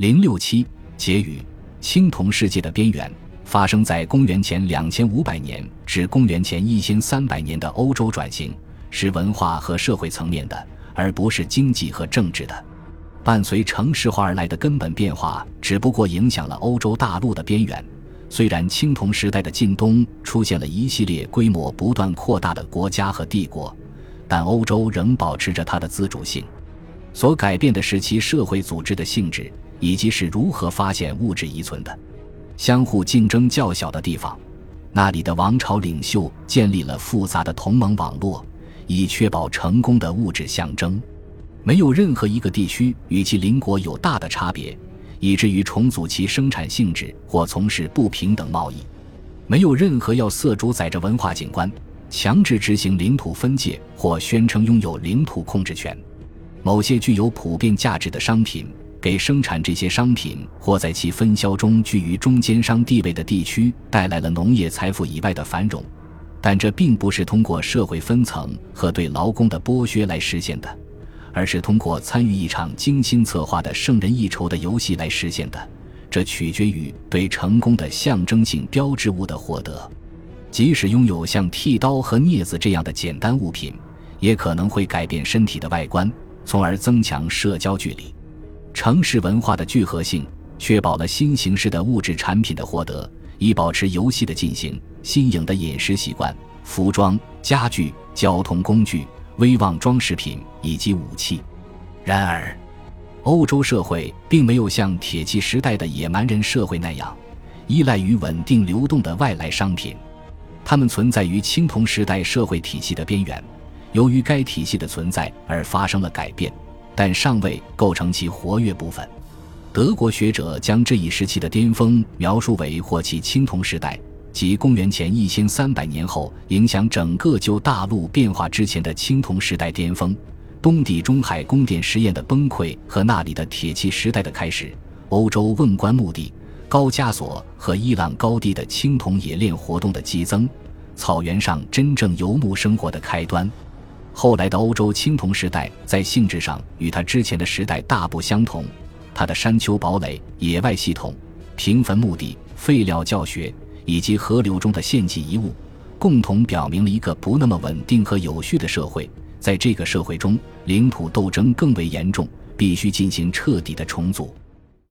零六七结语：青铜世界的边缘发生在公元前两千五百年至公元前一千三百年的欧洲转型，是文化和社会层面的，而不是经济和政治的。伴随城市化而来的根本变化，只不过影响了欧洲大陆的边缘。虽然青铜时代的近东出现了一系列规模不断扩大的国家和帝国，但欧洲仍保持着它的自主性。所改变的是其社会组织的性质。以及是如何发现物质遗存的，相互竞争较小的地方，那里的王朝领袖建立了复杂的同盟网络，以确保成功的物质象征。没有任何一个地区与其邻国有大的差别，以至于重组其生产性质或从事不平等贸易。没有任何要色主宰着文化景观，强制执行领土分界或宣称拥有领土控制权。某些具有普遍价值的商品。给生产这些商品或在其分销中居于中间商地位的地区带来了农业财富以外的繁荣，但这并不是通过社会分层和对劳工的剥削来实现的，而是通过参与一场精心策划的胜人一筹的游戏来实现的。这取决于对成功的象征性标志物的获得。即使拥有像剃刀和镊子这样的简单物品，也可能会改变身体的外观，从而增强社交距离。城市文化的聚合性确保了新形式的物质产品的获得，以保持游戏的进行。新颖的饮食习惯、服装、家具、交通工具、威望装饰品以及武器。然而，欧洲社会并没有像铁器时代的野蛮人社会那样依赖于稳定流动的外来商品，它们存在于青铜时代社会体系的边缘。由于该体系的存在而发生了改变。但尚未构成其活跃部分。德国学者将这一时期的巅峰描述为或其青铜时代，即公元前一千三百年后影响整个旧大陆变化之前的青铜时代巅峰。东地中海宫殿实验的崩溃和那里的铁器时代的开始，欧洲瓮棺墓地、高加索和伊朗高地的青铜冶炼活动的激增，草原上真正游牧生活的开端。后来的欧洲青铜时代在性质上与它之前的时代大不相同，它的山丘堡垒、野外系统、平坟墓地、废料教学以及河流中的献祭遗物，共同表明了一个不那么稳定和有序的社会。在这个社会中，领土斗争更为严重，必须进行彻底的重组。